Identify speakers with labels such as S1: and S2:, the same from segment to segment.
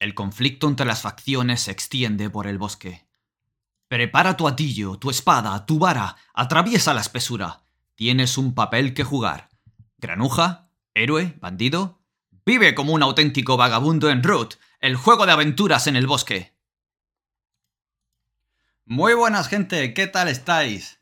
S1: El conflicto entre las facciones se extiende por el bosque. Prepara tu atillo, tu espada, tu vara, atraviesa la espesura. Tienes un papel que jugar. Granuja, héroe, bandido. Vive como un auténtico vagabundo en Root, el juego de aventuras en el bosque. Muy buenas gente, ¿qué tal estáis?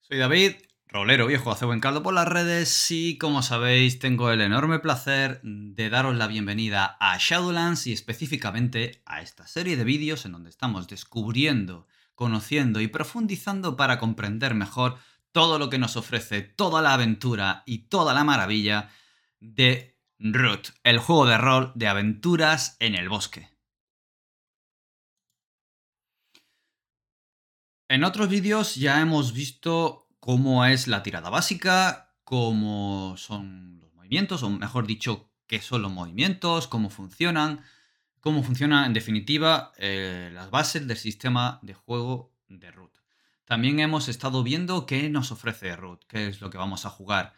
S1: Soy David Rolero viejo hace buen caldo por las redes y como sabéis tengo el enorme placer de daros la bienvenida a Shadowlands y específicamente a esta serie de vídeos en donde estamos descubriendo, conociendo y profundizando para comprender mejor todo lo que nos ofrece toda la aventura y toda la maravilla de Root, el juego de rol de aventuras en el bosque. En otros vídeos ya hemos visto cómo es la tirada básica, cómo son los movimientos, o mejor dicho, qué son los movimientos, cómo funcionan, cómo funcionan en definitiva eh, las bases del sistema de juego de Root. También hemos estado viendo qué nos ofrece Root, qué es lo que vamos a jugar.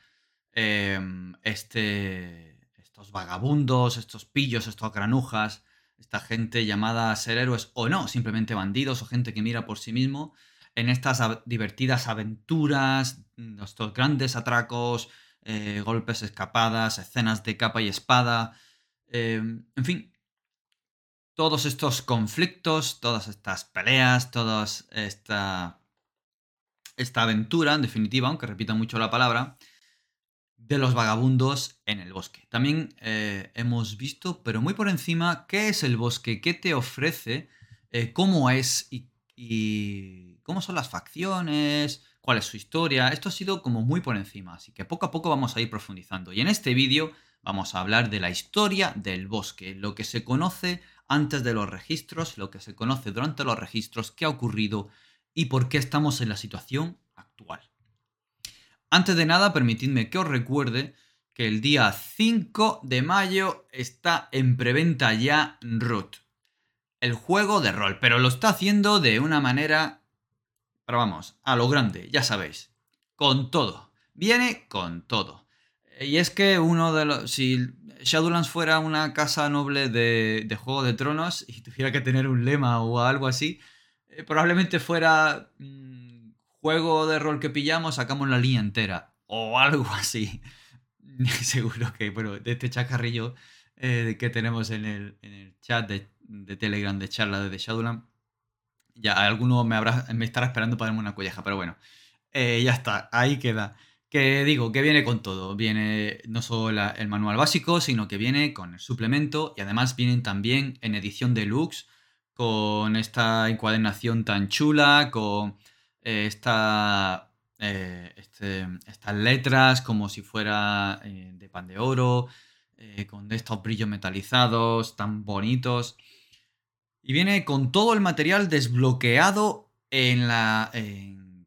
S1: Em, este, estos vagabundos, estos pillos, estos granujas, esta gente llamada a ser héroes o no, simplemente bandidos o gente que mira por sí mismo en estas divertidas aventuras, estos grandes atracos, eh, golpes, escapadas, escenas de capa y espada, em, en fin, todos estos conflictos, todas estas peleas, toda esta, esta aventura, en definitiva, aunque repita mucho la palabra, de los vagabundos en el bosque. También eh, hemos visto, pero muy por encima, qué es el bosque, qué te ofrece, eh, cómo es y y cómo son las facciones, cuál es su historia. Esto ha sido como muy por encima, así que poco a poco vamos a ir profundizando. Y en este vídeo vamos a hablar de la historia del bosque, lo que se conoce antes de los registros, lo que se conoce durante los registros, qué ha ocurrido y por qué estamos en la situación actual. Antes de nada, permitidme que os recuerde que el día 5 de mayo está en preventa ya Root el juego de rol, pero lo está haciendo de una manera, pero vamos, a lo grande, ya sabéis, con todo, viene con todo. Y es que uno de los, si Shadowlands fuera una casa noble de, Juego de Tronos y tuviera que tener un lema o algo así, eh, probablemente fuera mm, juego de rol que pillamos, sacamos la línea entera o algo así. Seguro que, bueno, de este chacarrillo eh, que tenemos en el, en el chat de de Telegram de charla de Shadowland. Ya alguno me, habrá, me estará esperando para darme una colleja, pero bueno, eh, ya está, ahí queda. Que digo, que viene con todo. Viene no solo el manual básico, sino que viene con el suplemento y además vienen también en edición deluxe con esta encuadernación tan chula, con eh, esta, eh, este, estas letras como si fuera de pan de oro, con estos brillos metalizados tan bonitos. Y viene con todo el material desbloqueado en la.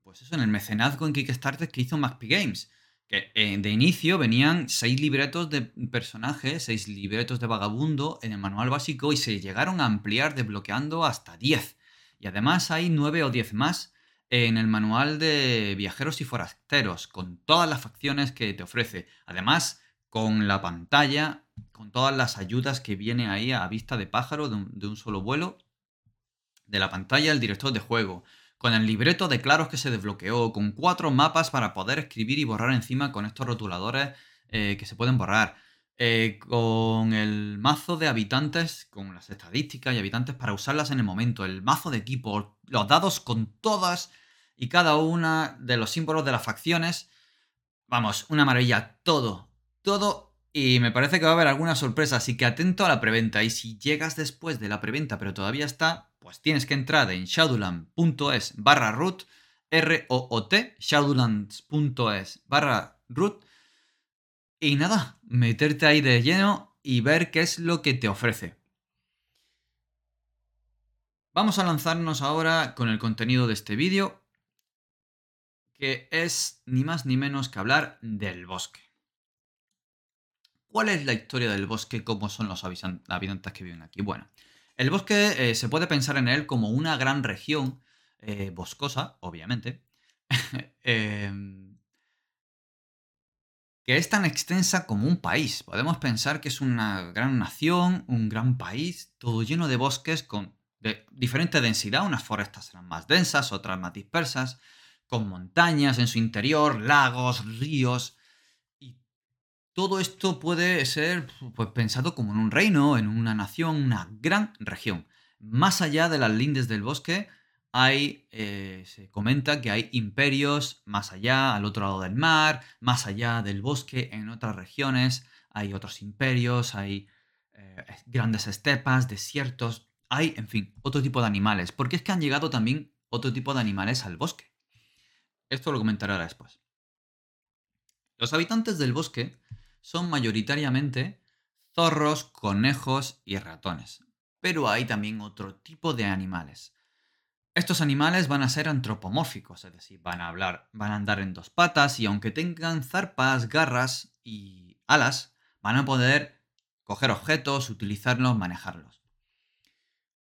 S1: pues eso, en el mecenazgo en Kickstarter que hizo MacP Games. Que eh, de inicio venían seis libretos de personajes, seis libretos de vagabundo en el manual básico y se llegaron a ampliar desbloqueando hasta 10. Y además hay 9 o 10 más en el manual de viajeros y forasteros, con todas las facciones que te ofrece. Además, con la pantalla, con todas las ayudas que viene ahí a vista de pájaro de un, solo vuelo, de la pantalla el director de juego, con el libreto de claros que se desbloqueó, con cuatro mapas para poder escribir y borrar encima con estos rotuladores eh, que se pueden borrar, eh, con el mazo de habitantes, con las estadísticas y habitantes para usarlas en el momento, el mazo de equipo, los dados con todas y cada una de los símbolos de las facciones. Vamos, una maravilla, todo, todo y me parece que va a haber alguna sorpresa, así que atento a la preventa. Y si llegas después de la preventa pero todavía está, pues tienes que entrar en shadowland.es barra root, R-O-O-T, shadowlands.es barra root. Y nada, meterte ahí de lleno y ver qué es lo que te ofrece. Vamos a lanzarnos ahora con el contenido de este vídeo, que es ni más ni menos que hablar del bosque. ¿Cuál es la historia del bosque? ¿Cómo son los habitantes que viven aquí? Bueno, el bosque eh, se puede pensar en él como una gran región eh, boscosa, obviamente, em, que es tan extensa como un país. Podemos pensar que es una gran nación, un gran país, todo lleno de bosques con de diferente densidad. Unas forestas serán más densas, otras más dispersas, con montañas en su interior, lagos, ríos. Todo esto puede ser pues, pensado como en un reino, en una nación, una gran región. Más allá de las lindes del bosque, hay, eh, se comenta que hay imperios más allá, al otro lado del mar, más allá del bosque, en otras regiones, hay otros imperios, hay eh, grandes estepas, desiertos, hay, en fin, otro tipo de animales. Porque es que han llegado también otro tipo de animales al bosque. Esto lo comentaré ahora después. Los habitantes del bosque son mayoritariamente zorros, conejos y ratones. Pero hay también otro tipo de animales. Estos animales van a ser antropomórficos, es decir, van a hablar, van a andar en dos patas y aunque tengan zarpas, garras y alas, van a poder coger objetos, utilizarlos, manejarlos.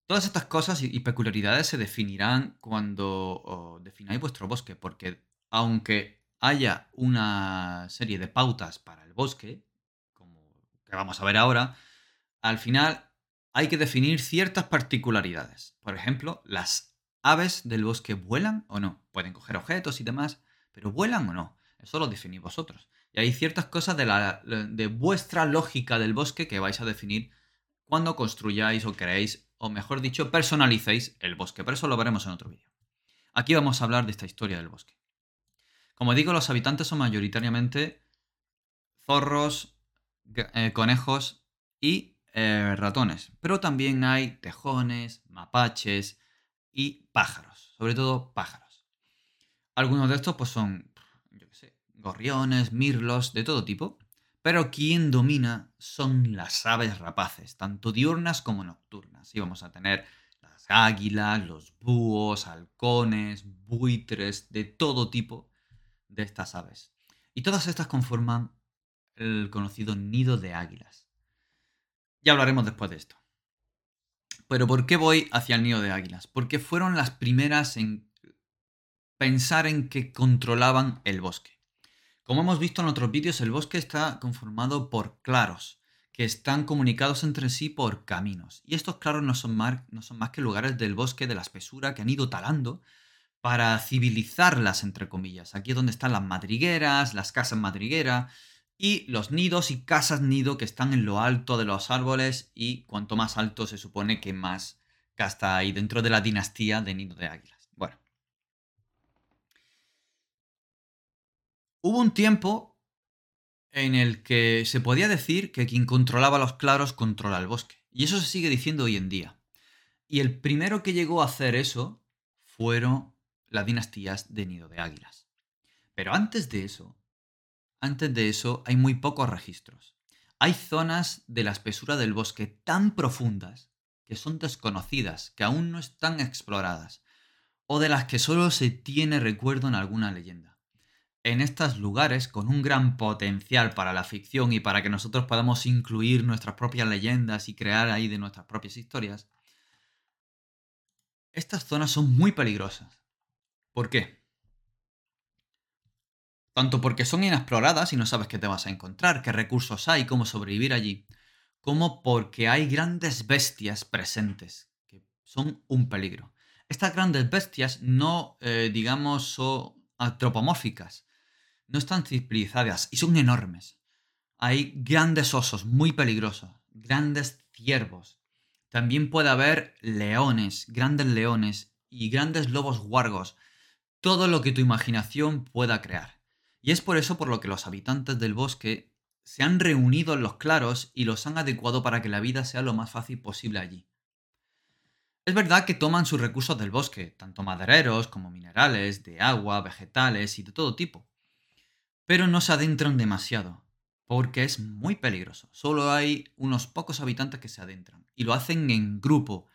S1: Todas estas cosas y peculiaridades se definirán cuando defináis vuestro bosque, porque aunque haya una serie de pautas para el bosque, como que vamos a ver ahora, al final hay que definir ciertas particularidades. Por ejemplo, las aves del bosque vuelan o no. Pueden coger objetos y demás, pero vuelan o no. Eso lo definís vosotros. Y hay ciertas cosas de, la, de vuestra lógica del bosque que vais a definir cuando construyáis o creéis, o mejor dicho, personalicéis el bosque. Pero eso lo veremos en otro vídeo. Aquí vamos a hablar de esta historia del bosque. Como digo, los habitantes son mayoritariamente zorros, eh, conejos y eh, ratones. Pero también hay tejones, mapaches, y pájaros, sobre todo pájaros. Algunos de estos pues son, yo qué sé, gorriones, mirlos, de todo tipo, pero quien domina son las aves rapaces, tanto diurnas como nocturnas. Y vamos a tener las águilas, los búhos, halcones, buitres, de todo tipo de estas aves. Y todas estas conforman el conocido nido de águilas. Ya hablaremos después de esto. Pero ¿por qué voy hacia el nido de águilas? Porque fueron las primeras en pensar en que controlaban el bosque. Como hemos visto en otros vídeos, el bosque está conformado por claros, que están comunicados entre sí por caminos. Y estos claros no son, más, no son más que lugares del bosque de la espesura que han ido talando para civilizarlas, entre comillas. Aquí es donde están las madrigueras, las casas madriguera, y los nidos y casas nido que están en lo alto de los árboles y cuanto más alto se supone que más casta hay dentro de la dinastía de nido de águilas. Bueno. Hubo un tiempo en el que se podía decir que quien controlaba los claros controla el bosque. Y eso se sigue diciendo hoy en día. Y el primero que llegó a hacer eso fueron las dinastías de nido de águilas. Pero antes de eso, antes de eso hay muy pocos registros. Hay zonas de la espesura del bosque tan profundas que son desconocidas, que aún no están exploradas, o de las que solo se tiene recuerdo en alguna leyenda. En estos lugares, con un gran potencial para la ficción y para que nosotros podamos incluir nuestras propias leyendas y crear ahí de nuestras propias historias, estas zonas son muy peligrosas. ¿Por qué? tanto porque son inexploradas y no sabes qué te vas a encontrar, qué recursos hay, cómo sobrevivir allí, como porque hay grandes bestias presentes, que son un peligro. Estas grandes bestias no, eh, digamos, son antropomórficas, no están civilizadas y son enormes. Hay grandes osos muy peligrosos, grandes ciervos. También puede haber leones, grandes leones y grandes lobos guargos. Todo lo que tu imaginación pueda crear. Y es por eso por lo que los habitantes del bosque se han reunido en los claros y los han adecuado para que la vida sea lo más fácil posible allí. Es verdad que toman sus recursos del bosque, tanto madereros como minerales, de agua, vegetales y de todo tipo. Pero no se adentran demasiado, porque es muy peligroso. Solo hay unos pocos habitantes que se adentran. Y lo hacen en grupo,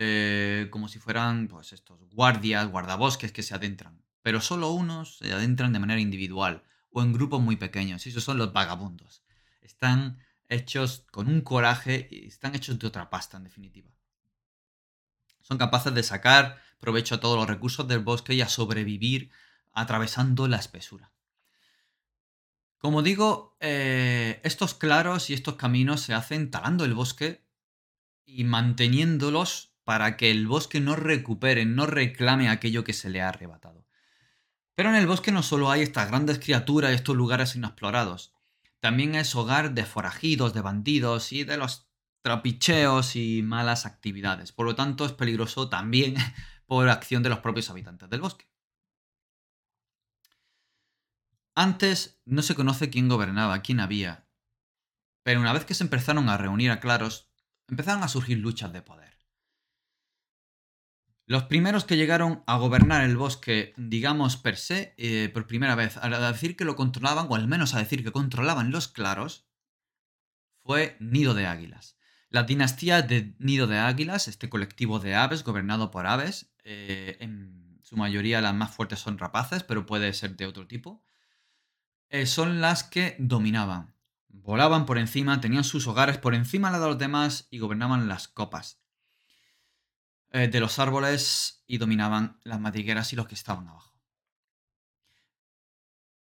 S1: eh, como si fueran pues, estos guardias, guardabosques que se adentran pero solo unos se adentran de manera individual o en grupos muy pequeños. Esos son los vagabundos. Están hechos con un coraje y están hechos de otra pasta, en definitiva. Son capaces de sacar provecho a todos los recursos del bosque y a sobrevivir atravesando la espesura. Como digo, eh, estos claros y estos caminos se hacen talando el bosque y manteniéndolos para que el bosque no recupere, no reclame aquello que se le ha arrebatado. Pero en el bosque no solo hay estas grandes criaturas, estos lugares inexplorados. También es hogar de forajidos, de bandidos y de los trapicheos y malas actividades. Por lo tanto, es peligroso también por acción de los propios habitantes del bosque. Antes no se conoce quién gobernaba, quién había, pero una vez que se empezaron a reunir a claros, empezaron a surgir luchas de poder. Los primeros que llegaron a gobernar el bosque, digamos per se, eh, por primera vez, a decir que lo controlaban, o al menos a decir que controlaban los claros, fue Nido de Águilas. La dinastía de Nido de Águilas, este colectivo de aves gobernado por aves, eh, en su mayoría las más fuertes son rapaces, pero puede ser de otro tipo, eh, son las que dominaban. Volaban por encima, tenían sus hogares por encima de los demás y gobernaban las copas eh, de los árboles y dominaban las madrigueras y los que estaban abajo.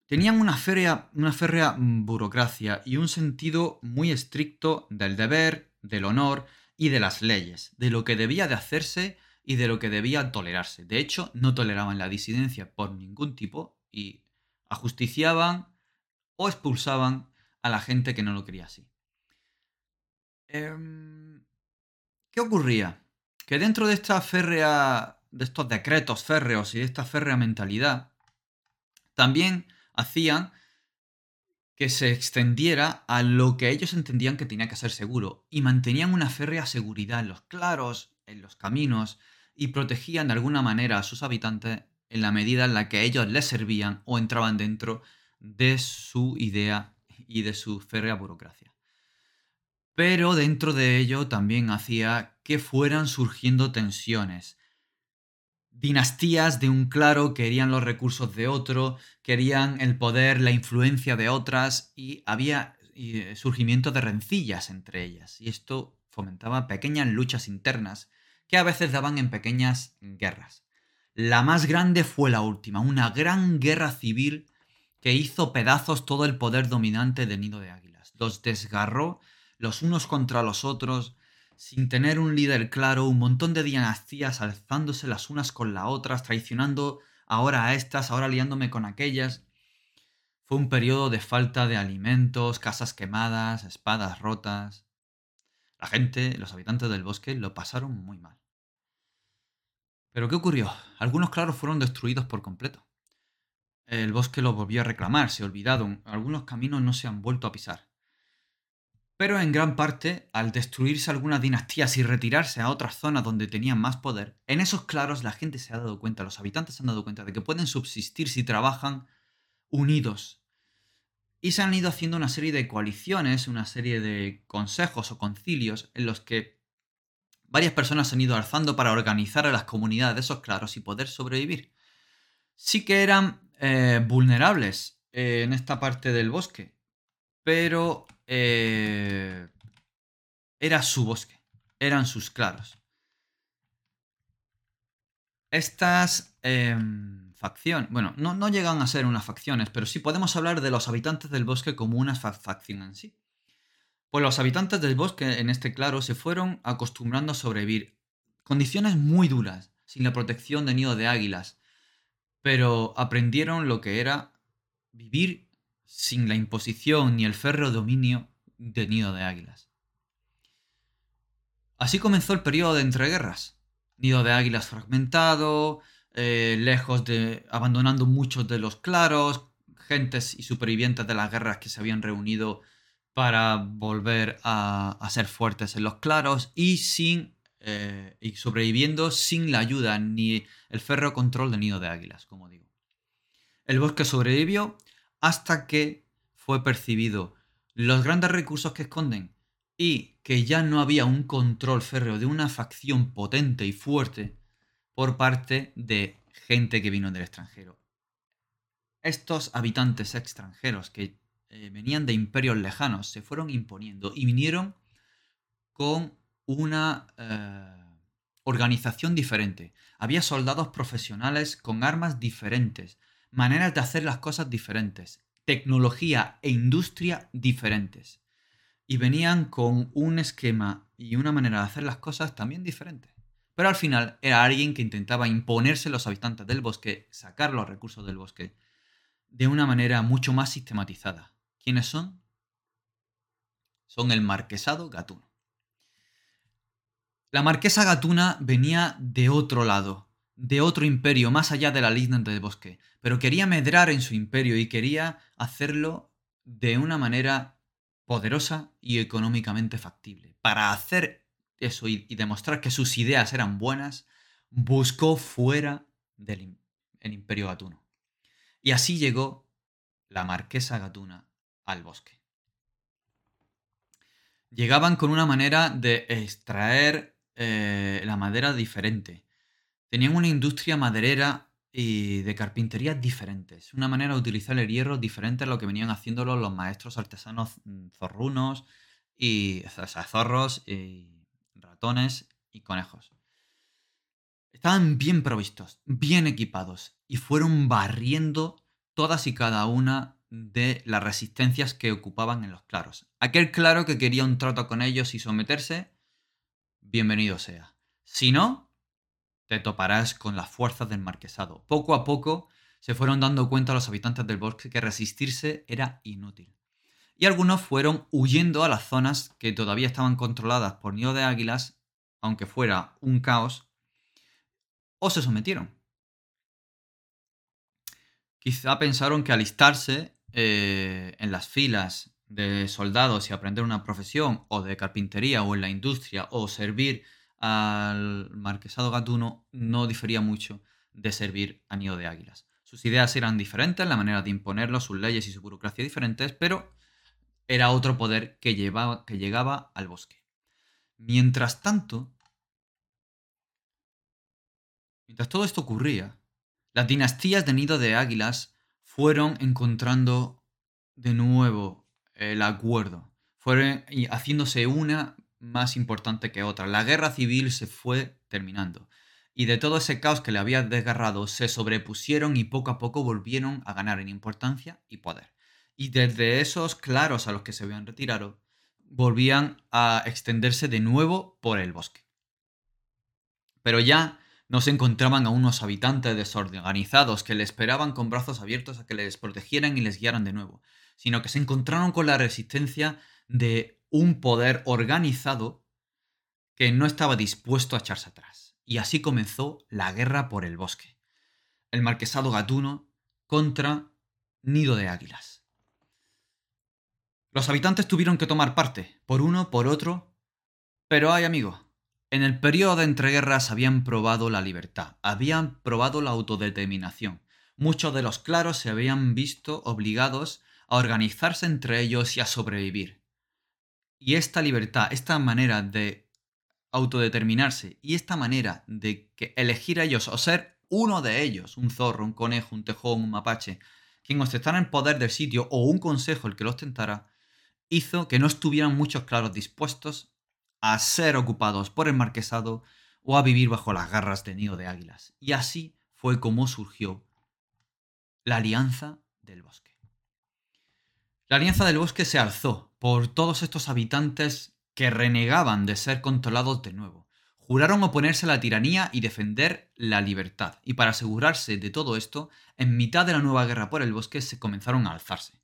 S1: Tenían una férrea, una burocracia y un sentido muy estricto del deber, del honor y de las leyes, de lo que debía de hacerse y de lo que debía tolerarse. De hecho, no toleraban la disidencia por ningún tipo y ajusticiaban o expulsaban a la gente que no lo quería así. Em, ¿Qué ocurría? Que dentro de esta férrea, de estos decretos férreos y de esta férrea mentalidad, también hacían que se extendiera a lo que ellos entendían que tenía que ser seguro y mantenían una férrea seguridad en los claros, en los caminos y protegían de alguna manera a sus habitantes en la medida en la que ellos les servían o entraban dentro de su idea y de su férrea burocracia. Pero dentro de ello también hacía que fueran surgiendo tensiones. Dinastías de un claro querían los recursos de otro, querían el poder, la influencia de otras y había eh, surgimiento de rencillas entre ellas. Y esto fomentaba pequeñas luchas internas que a veces daban en pequeñas guerras. La más grande fue la última, una gran guerra civil que hizo pedazos todo el poder dominante de Nido de Águilas. Los desgarró los unos contra los otros, sin tener un líder claro, un montón de dinastías alzándose las unas con las otras, traicionando ahora a estas, ahora liándome con aquellas. Fue un periodo de falta de alimentos, casas quemadas, espadas rotas. La gente, los habitantes del bosque, lo pasaron muy mal. Pero ¿qué ocurrió? Algunos claros fueron destruidos por completo. El bosque lo volvió a reclamar, se olvidaron, algunos caminos no se han vuelto a pisar. Pero en gran parte, al destruirse algunas dinastías y retirarse a otras zonas donde tenían más poder, en esos claros la gente se ha dado cuenta, los habitantes se han dado cuenta de que pueden subsistir si trabajan unidos. Y se han ido haciendo una serie de coaliciones, una serie de consejos o concilios en los que varias personas se han ido alzando para organizar a las comunidades de esos claros y poder sobrevivir. Sí que eran eh, vulnerables eh, en esta parte del bosque, pero eh, era su bosque, eran sus claros. Estas em, facciones, bueno, no, llegan a ser unas facciones, pero sí podemos hablar de los habitantes del bosque como una facción en sí. Pues los habitantes del bosque, en este claro, se fueron acostumbrando a sobrevivir. Condiciones muy duras, sin la protección de nido de águilas, pero aprendieron lo que era vivir sin la imposición ni el férreo dominio de nido de águilas. Así comenzó el periodo de entreguerras. Nido de águilas fragmentado, eh, lejos de. abandonando muchos de los claros, gentes y supervivientes de las guerras que se habían reunido para volver a, ser fuertes en los claros y sin eh, y sobreviviendo sin la ayuda ni el férreo control de nido de águilas, como digo. El bosque sobrevivió hasta que fue percibido los grandes recursos que esconden y que ya no había un control férreo de una facción potente y fuerte por parte de gente que vino del extranjero. Estos habitantes extranjeros que eh, venían de imperios lejanos se fueron imponiendo y vinieron con una eh, organización diferente. Había soldados profesionales con armas diferentes, maneras de hacer las cosas diferentes, tecnología e industria diferentes. Y venían con un esquema y una manera de hacer las cosas también diferentes. Pero al final era alguien que intentaba imponerse a los habitantes del bosque, sacar los recursos del bosque, de una manera mucho más sistematizada. ¿Quiénes son? Son el marquesado gatuno. La marquesa gatuna venía de otro lado, de otro imperio, más allá de la línea del bosque, pero quería medrar en su imperio y quería hacerlo de una manera poderosa y económicamente factible. Para hacer eso y, demostrar que sus ideas eran buenas, buscó fuera del imperio gatuno. Y así llegó la marquesa gatuna al bosque. Llegaban con una manera de extraer eh, la madera diferente. Tenían una industria maderera y de carpintería diferentes. Una manera de utilizar el hierro diferente a lo que venían haciéndolo los maestros artesanos mm, zorrunos y zorros y ratones y conejos. Estaban bien provistos, bien equipados y fueron barriendo todas y cada una de las resistencias que ocupaban en los claros. Aquel claro que quería un trato con ellos y someterse, bienvenido sea. Si no, te toparás con las fuerzas del marquesado. Poco a poco se fueron dando cuenta los habitantes del bosque que resistirse era inútil. Y algunos fueron huyendo a las zonas que todavía estaban controladas por nido de águilas, aunque fuera un caos, o se sometieron. Quizá pensaron que alistarse eh, en las filas de soldados y aprender una profesión, o de carpintería, o en la industria, o servir al marquesado gatuno, no difería mucho de servir a nido de águilas. Sus ideas eran diferentes, la manera de imponerlo, sus leyes y su burocracia diferentes, pero era otro poder que, llevaba, que llegaba al bosque. Mientras tanto, mientras todo esto ocurría, las dinastías de nido de águilas fueron encontrando de nuevo el acuerdo, fueron haciéndose una más importante que otra. La guerra civil se fue terminando y de todo ese caos que le había desgarrado se sobrepusieron y poco a poco volvieron a ganar en importancia y poder. Y desde esos claros a los que se habían retirado, volvían a extenderse de nuevo por el bosque. Pero ya no se encontraban a unos habitantes desorganizados que le esperaban con brazos abiertos a que les protegieran y les guiaran de nuevo, sino que se encontraron con la resistencia de un poder organizado que no estaba dispuesto a echarse atrás. Y así comenzó la guerra por el bosque. El marquesado gatuno contra Nido de Águilas. Los habitantes tuvieron que tomar parte, por uno, por otro, pero hay amigo, en el periodo de entreguerras habían probado la libertad, habían probado la autodeterminación. Muchos de los claros se habían visto obligados a organizarse entre ellos y a sobrevivir. Y esta libertad, esta manera de autodeterminarse y esta manera de que elegir a ellos o ser uno de ellos, un zorro, un conejo, un tejón, un mapache, quien ostentara el poder del sitio o un consejo el que lo ostentara, hizo que no estuvieran muchos claros dispuestos a ser ocupados por el marquesado o a vivir bajo las garras de nido de águilas. Y así fue como surgió la Alianza del Bosque. La Alianza del Bosque se alzó por todos estos habitantes que renegaban de ser controlados de nuevo. Juraron oponerse a la tiranía y defender la libertad. Y para asegurarse de todo esto, en mitad de la nueva guerra por el bosque se comenzaron a alzarse.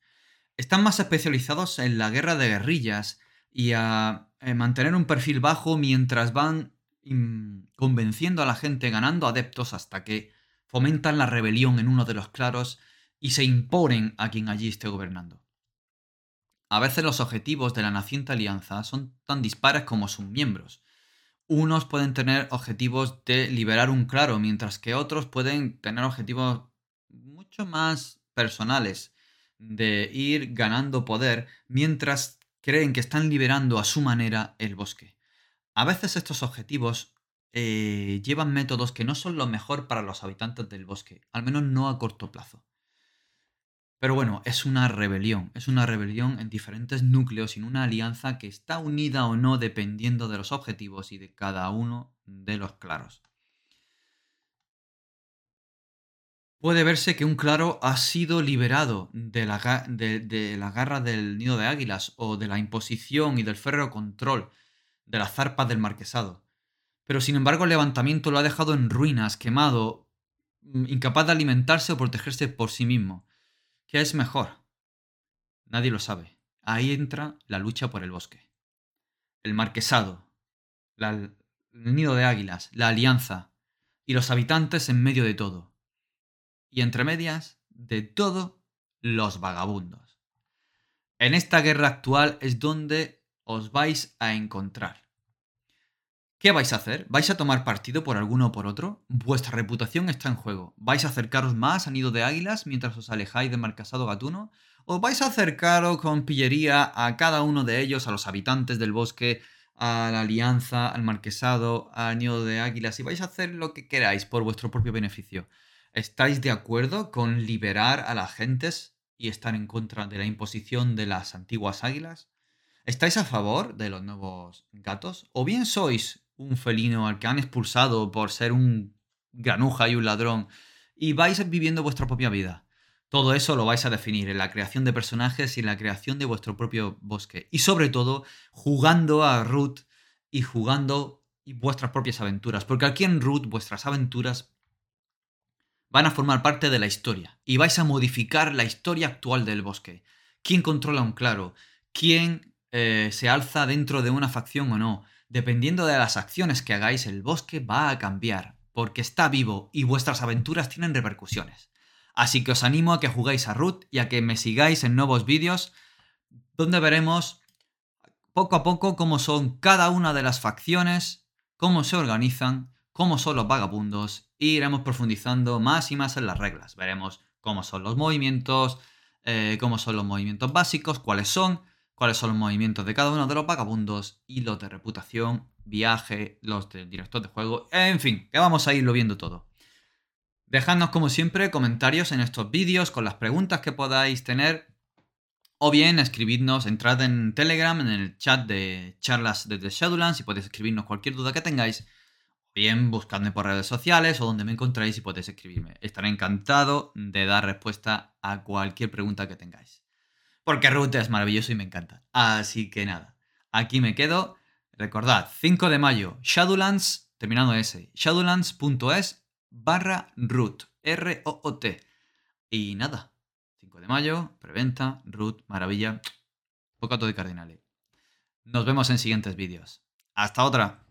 S1: Están más especializados en la guerra de guerrillas y a eh, mantener un perfil bajo mientras van convenciendo a la gente, ganando adeptos hasta que fomentan la rebelión en uno de los claros y se imponen a quien allí esté gobernando. A veces los objetivos de la naciente alianza son tan dispares como sus miembros. Unos pueden tener objetivos de liberar un claro, mientras que otros pueden tener objetivos mucho más personales, de ir ganando poder, mientras creen que están liberando a su manera el bosque. A veces estos objetivos eh, llevan métodos que no son lo mejor para los habitantes del bosque, al menos no a corto plazo. Pero bueno, es una rebelión, es una rebelión en diferentes núcleos, en una alianza que está unida o no dependiendo de los objetivos y de cada uno de los claros. puede verse que un claro ha sido liberado de la, de la garra del nido de águilas o de la imposición y del férreo control de las zarpas del marquesado. Pero sin embargo el levantamiento lo ha dejado en ruinas, quemado, mm, incapaz de alimentarse o protegerse por sí mismo. ¿Qué es mejor? Nadie lo sabe. Ahí entra la lucha por el bosque. El marquesado, el nido de águilas, la alianza y los habitantes en medio de todo. Y entre medias, de todo, los vagabundos. En esta guerra actual es donde os vais a encontrar. ¿Qué vais a hacer? ¿Vais a tomar partido por alguno o por otro? Vuestra reputación está en juego. ¿Vais a acercaros más a Nido de Águilas mientras os alejáis de Marcasado Gatuno? ¿O vais a acercaros con pillería a cada uno de ellos, a los habitantes del bosque, a la Alianza, al Marquesado, a Nido de Águilas y vais a hacer lo que queráis por vuestro propio beneficio? ¿Estáis de acuerdo con liberar a las gentes y estar en contra de la imposición de las antiguas águilas? ¿Estáis a favor de los nuevos gatos? ¿O bien sois un felino al que han expulsado por ser un granuja y un ladrón y vais viviendo vuestra propia vida. Todo eso lo vais a definir en la creación de personajes y en la creación de vuestro propio bosque. Y sobre todo, jugando a Root y jugando vuestras propias aventuras. Porque aquí en Root vuestras aventuras van a formar parte de la historia. Y vais a modificar la historia actual del bosque. ¿Quién controla un claro? ¿Quién eh, se alza dentro de una facción o no? Dependiendo de las acciones que hagáis, el bosque va a cambiar, porque está vivo y vuestras aventuras tienen repercusiones. Así que os animo a que juguéis a Root y a que me sigáis en nuevos vídeos, donde veremos poco a poco cómo son cada una de las facciones, cómo se organizan, cómo son los vagabundos, e iremos profundizando más y más en las reglas. Veremos cómo son los movimientos, eh, cómo son los movimientos básicos, cuáles son, cuáles son los movimientos de cada uno de los vagabundos y los de reputación, viaje, los del director de juego, en fin, que vamos a irlo viendo todo. Dejadnos como siempre comentarios en estos vídeos con las preguntas que podáis tener o bien escribidnos, entrad en Telegram, en el chat de charlas desde Shadowlands y podéis escribirnos cualquier duda que tengáis. O bien buscadme por redes sociales o donde me encontráis y podéis escribirme. Estaré encantado de dar respuesta a cualquier pregunta que tengáis. Porque Root es maravilloso y me encanta. Así que nada, aquí me quedo. Recordad, 5 de mayo, Shadowlands, terminando S, shadowlands.es barra root, R-O-O-T. Y nada, 5 de mayo, preventa, root, maravilla, poco de cardinales. Nos vemos en siguientes vídeos. Hasta otra.